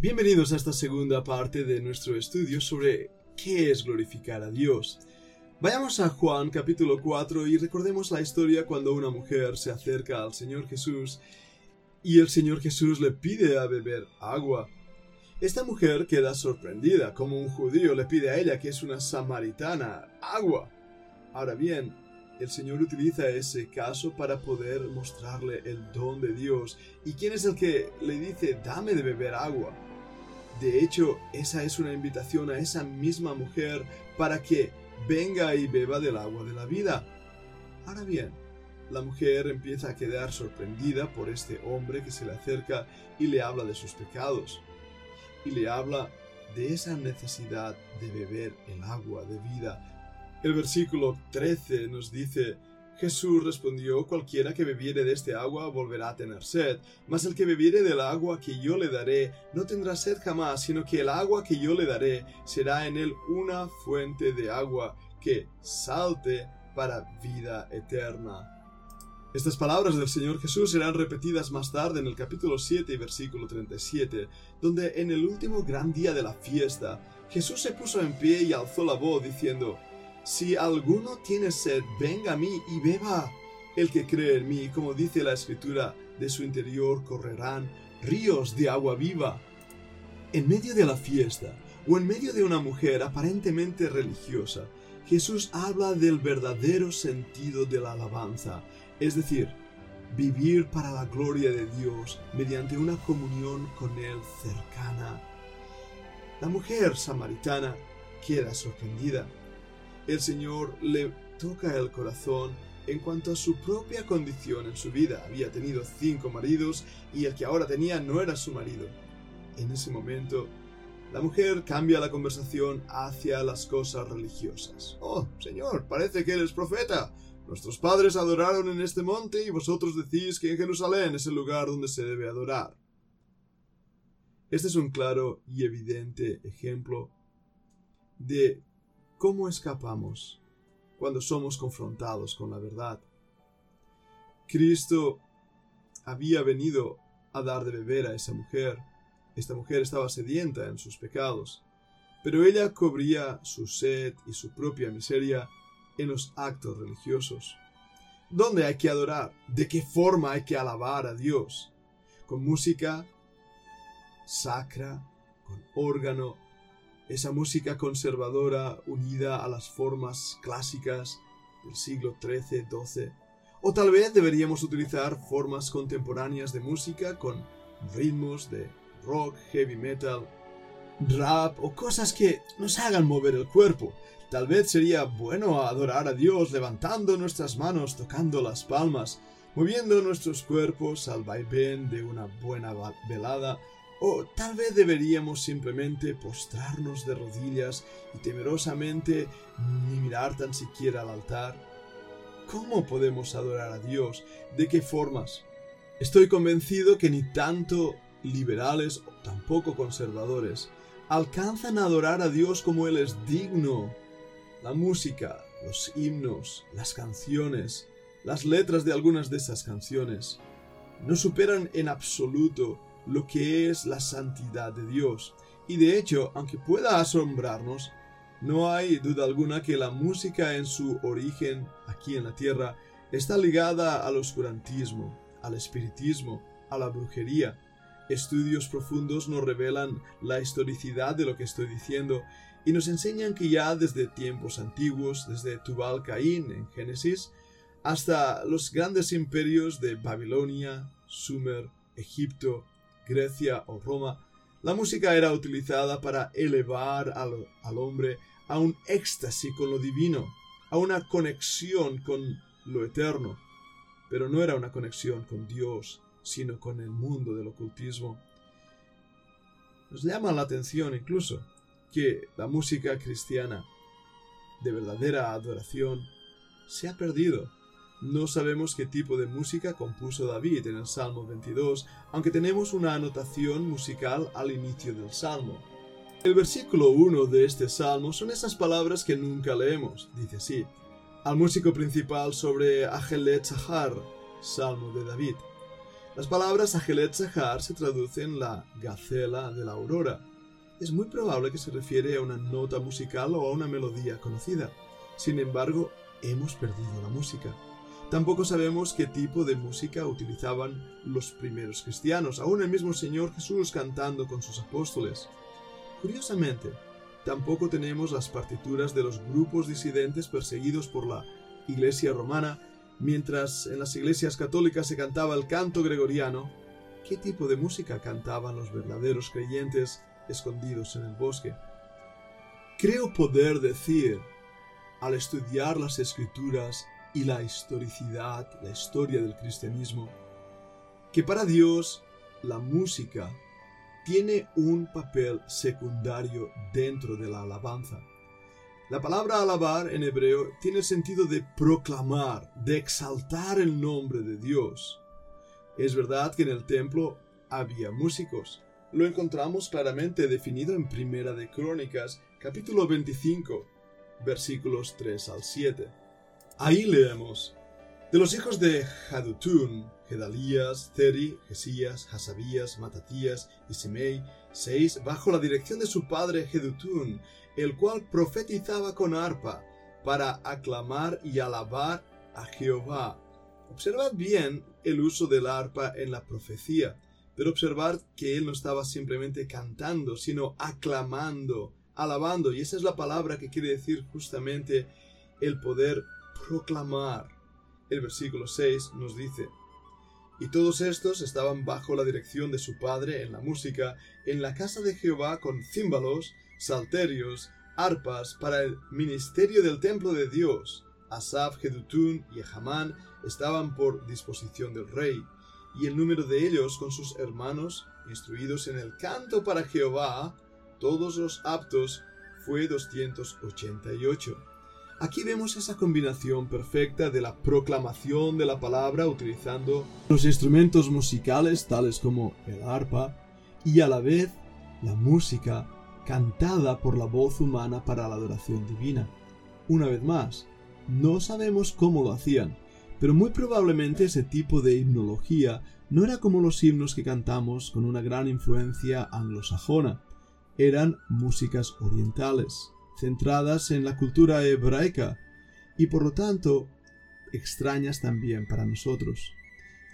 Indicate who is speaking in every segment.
Speaker 1: Bienvenidos a esta segunda parte de nuestro estudio sobre qué es glorificar a Dios. Vayamos a Juan capítulo 4 y recordemos la historia cuando una mujer se acerca al Señor Jesús y el Señor Jesús le pide a beber agua. Esta mujer queda sorprendida, como un judío le pide a ella, que es una samaritana, agua. Ahora bien, el Señor utiliza ese caso para poder mostrarle el don de Dios. ¿Y quién es el que le dice, dame de beber agua? De hecho, esa es una invitación a esa misma mujer para que venga y beba del agua de la vida. Ahora bien, la mujer empieza a quedar sorprendida por este hombre que se le acerca y le habla de sus pecados. Y le habla de esa necesidad de beber el agua de vida. El versículo 13 nos dice, Jesús respondió, cualquiera que bebiere de este agua volverá a tener sed, mas el que bebiere del agua que yo le daré no tendrá sed jamás, sino que el agua que yo le daré será en él una fuente de agua que salte para vida eterna. Estas palabras del Señor Jesús serán repetidas más tarde en el capítulo 7 y versículo 37, donde en el último gran día de la fiesta, Jesús se puso en pie y alzó la voz diciendo, si alguno tiene sed, venga a mí y beba. El que cree en mí, como dice la escritura, de su interior correrán ríos de agua viva. En medio de la fiesta, o en medio de una mujer aparentemente religiosa, Jesús habla del verdadero sentido de la alabanza, es decir, vivir para la gloria de Dios mediante una comunión con Él cercana. La mujer samaritana queda sorprendida el Señor le toca el corazón en cuanto a su propia condición en su vida. Había tenido cinco maridos y el que ahora tenía no era su marido. En ese momento, la mujer cambia la conversación hacia las cosas religiosas. Oh, Señor, parece que eres profeta. Nuestros padres adoraron en este monte y vosotros decís que en Jerusalén es el lugar donde se debe adorar. Este es un claro y evidente ejemplo de ¿Cómo escapamos cuando somos confrontados con la verdad? Cristo había venido a dar de beber a esa mujer. Esta mujer estaba sedienta en sus pecados, pero ella cubría su sed y su propia miseria en los actos religiosos. ¿Dónde hay que adorar? ¿De qué forma hay que alabar a Dios? ¿Con música sacra? ¿Con órgano? Esa música conservadora unida a las formas clásicas del siglo XIII-XII. O tal vez deberíamos utilizar formas contemporáneas de música con ritmos de rock, heavy metal, rap o cosas que nos hagan mover el cuerpo. Tal vez sería bueno adorar a Dios levantando nuestras manos, tocando las palmas, moviendo nuestros cuerpos al vaivén de una buena velada o tal vez deberíamos simplemente postrarnos de rodillas y temerosamente ni mirar tan siquiera al altar. ¿Cómo podemos adorar a Dios? ¿De qué formas? Estoy convencido que ni tanto liberales o tampoco conservadores alcanzan a adorar a Dios como Él es digno. La música, los himnos, las canciones, las letras de algunas de esas canciones no superan en absoluto lo que es la santidad de Dios. Y de hecho, aunque pueda asombrarnos, no hay duda alguna que la música en su origen aquí en la tierra está ligada al oscurantismo, al espiritismo, a la brujería. Estudios profundos nos revelan la historicidad de lo que estoy diciendo y nos enseñan que ya desde tiempos antiguos, desde Tubal Caín en Génesis, hasta los grandes imperios de Babilonia, Sumer, Egipto, Grecia o Roma, la música era utilizada para elevar al, hombre a un éxtasis con lo divino, a una conexión con lo eterno. Pero no era una conexión con Dios, sino con el mundo del ocultismo. Nos llama la atención incluso que la música cristiana de verdadera adoración se ha perdido no sabemos qué tipo de música compuso David en el Salmo 22, aunque tenemos una anotación musical al inicio del Salmo. El versículo 1 de este Salmo son esas palabras que nunca leemos, dice así, al músico principal sobre Ajelet Sahar, Salmo de David. Las palabras Ajelet Sahar se traducen la gacela de la aurora. Es muy probable que se refiere a una nota musical o a una melodía conocida. Sin embargo, hemos perdido la música. Tampoco sabemos qué tipo de música utilizaban los primeros cristianos, aún el mismo Señor Jesús cantando con sus apóstoles. Curiosamente, tampoco tenemos las partituras de los grupos disidentes perseguidos por la Iglesia romana, mientras en las iglesias católicas se cantaba el canto gregoriano. ¿Qué tipo de música cantaban los verdaderos creyentes escondidos en el bosque? Creo poder decir, al estudiar las escrituras y la historicidad, la historia del cristianismo, que para Dios la música tiene un papel secundario dentro de la alabanza. La palabra alabar en hebreo tiene el sentido de proclamar, de exaltar el nombre de Dios. Es verdad que en el templo había músicos. Lo encontramos claramente definido en Primera de Crónicas, capítulo 25, versículos 3 al 7. Ahí leemos, de los hijos de Jadutun, Gedalías, Ceri, Jesías, Hasabías, Matatías y Simei, seis, bajo la dirección de su padre Jedutun, el cual profetizaba con arpa, para aclamar y alabar a Jehová. Observad bien el uso del arpa en la profecía, pero observad que él no estaba simplemente cantando, sino aclamando, alabando, y esa es la palabra que quiere decir justamente el poder proclamar. El versículo 6 nos dice, y todos estos estaban bajo la dirección de su padre en la música, en la casa de Jehová con címbalos, salterios, arpas para el ministerio del templo de Dios. Asaf, Jedutun y Ehamán estaban por disposición del rey, y el número de ellos con sus hermanos, instruidos en el canto para Jehová, todos los aptos, fue 288. Aquí vemos esa combinación perfecta de la proclamación de la palabra utilizando los instrumentos musicales tales como el arpa y a la vez la música cantada por la voz humana para la adoración divina. Una vez más, no sabemos cómo lo hacían, pero muy probablemente ese tipo de himnología no era como los himnos que cantamos con una gran influencia anglosajona, eran músicas orientales centradas en la cultura hebraica y por lo tanto extrañas también para nosotros.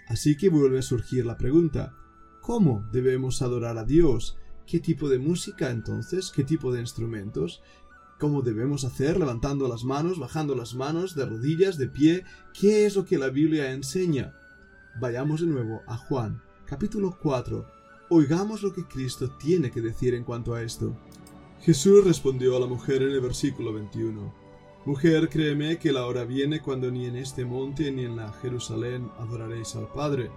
Speaker 1: Así que vuelve a surgir la pregunta, ¿cómo debemos adorar a Dios? ¿Qué tipo de música entonces? ¿Qué tipo de instrumentos? ¿Cómo debemos hacer? Levantando las manos, bajando las manos, de rodillas, de pie. ¿Qué es lo que la Biblia enseña? Vayamos de nuevo a Juan, capítulo 4. Oigamos lo que Cristo tiene que decir en cuanto a esto. Jesús respondió a la mujer en el versículo 21. Mujer, créeme que la hora viene cuando ni en este monte ni en la Jerusalén adoraréis al Padre.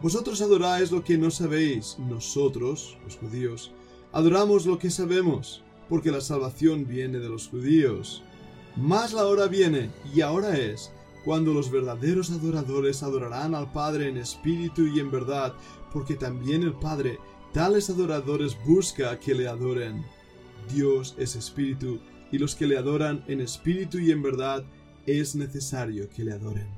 Speaker 1: Vosotros adoráis lo que no sabéis, nosotros, los judíos, adoramos lo que sabemos, porque la salvación viene de los judíos. Mas la hora viene, y ahora es, cuando los verdaderos adoradores adorarán al Padre en espíritu y en verdad, porque también el Padre tales adoradores busca que le adoren. Dios es espíritu, y los que le adoran en espíritu y en verdad es necesario que le adoren.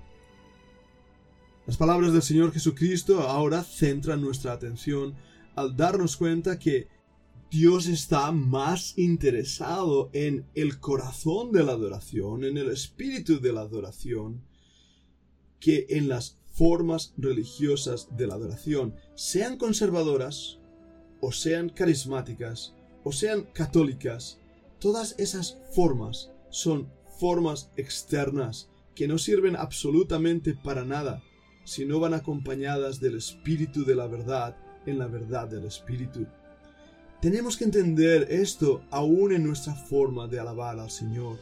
Speaker 1: Las palabras del Señor Jesucristo ahora centran nuestra atención al darnos cuenta que Dios está más interesado en el corazón de la adoración, en el espíritu de la adoración, que en las formas religiosas de la adoración, sean conservadoras o sean carismáticas o sean católicas, todas esas formas son formas externas que no sirven absolutamente para nada si no van acompañadas del espíritu de la verdad en la verdad del espíritu. Tenemos que entender esto aún en nuestra forma de alabar al Señor,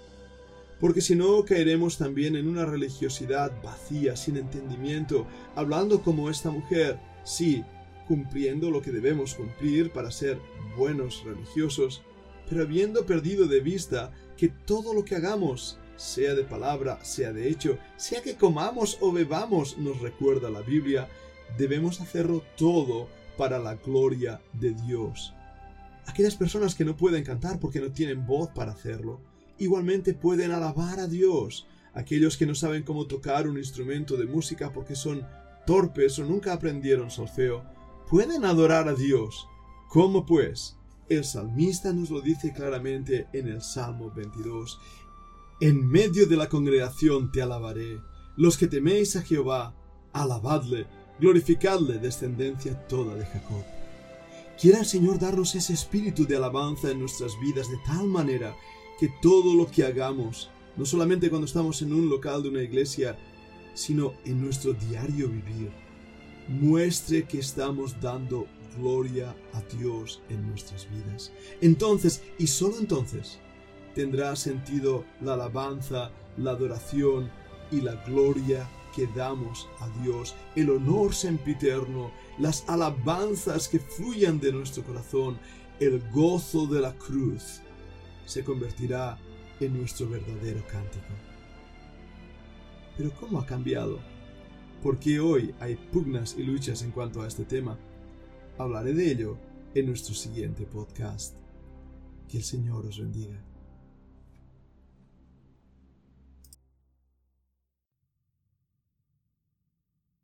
Speaker 1: porque si no caeremos también en una religiosidad vacía, sin entendimiento, hablando como esta mujer, sí, cumpliendo lo que debemos cumplir para ser buenos religiosos, pero habiendo perdido de vista que todo lo que hagamos, sea de palabra, sea de hecho, sea que comamos o bebamos, nos recuerda la Biblia, debemos hacerlo todo para la gloria de Dios. Aquellas personas que no pueden cantar porque no tienen voz para hacerlo, igualmente pueden alabar a Dios. Aquellos que no saben cómo tocar un instrumento de música porque son torpes o nunca aprendieron solfeo, pueden adorar a Dios. ¿Cómo pues? El salmista nos lo dice claramente en el Salmo 22. En medio de la congregación te alabaré. Los que teméis a Jehová, alabadle, glorificadle, descendencia toda de Jacob. Quiera el Señor darnos ese espíritu de alabanza en nuestras vidas de tal manera que todo lo que hagamos, no solamente cuando estamos en un local de una iglesia, sino en nuestro diario vivir, muestre que estamos dando gloria a Dios en nuestras vidas. Entonces, y solo entonces, tendrá sentido la alabanza, la adoración y la gloria que damos a Dios, el honor sempiterno, las alabanzas que fluyan de nuestro corazón, el gozo de la cruz, se convertirá en nuestro verdadero cántico. Pero ¿cómo ha cambiado? ¿Por qué hoy hay pugnas y luchas en cuanto a este tema? Hablaré de ello en nuestro siguiente podcast. Que el Señor os bendiga.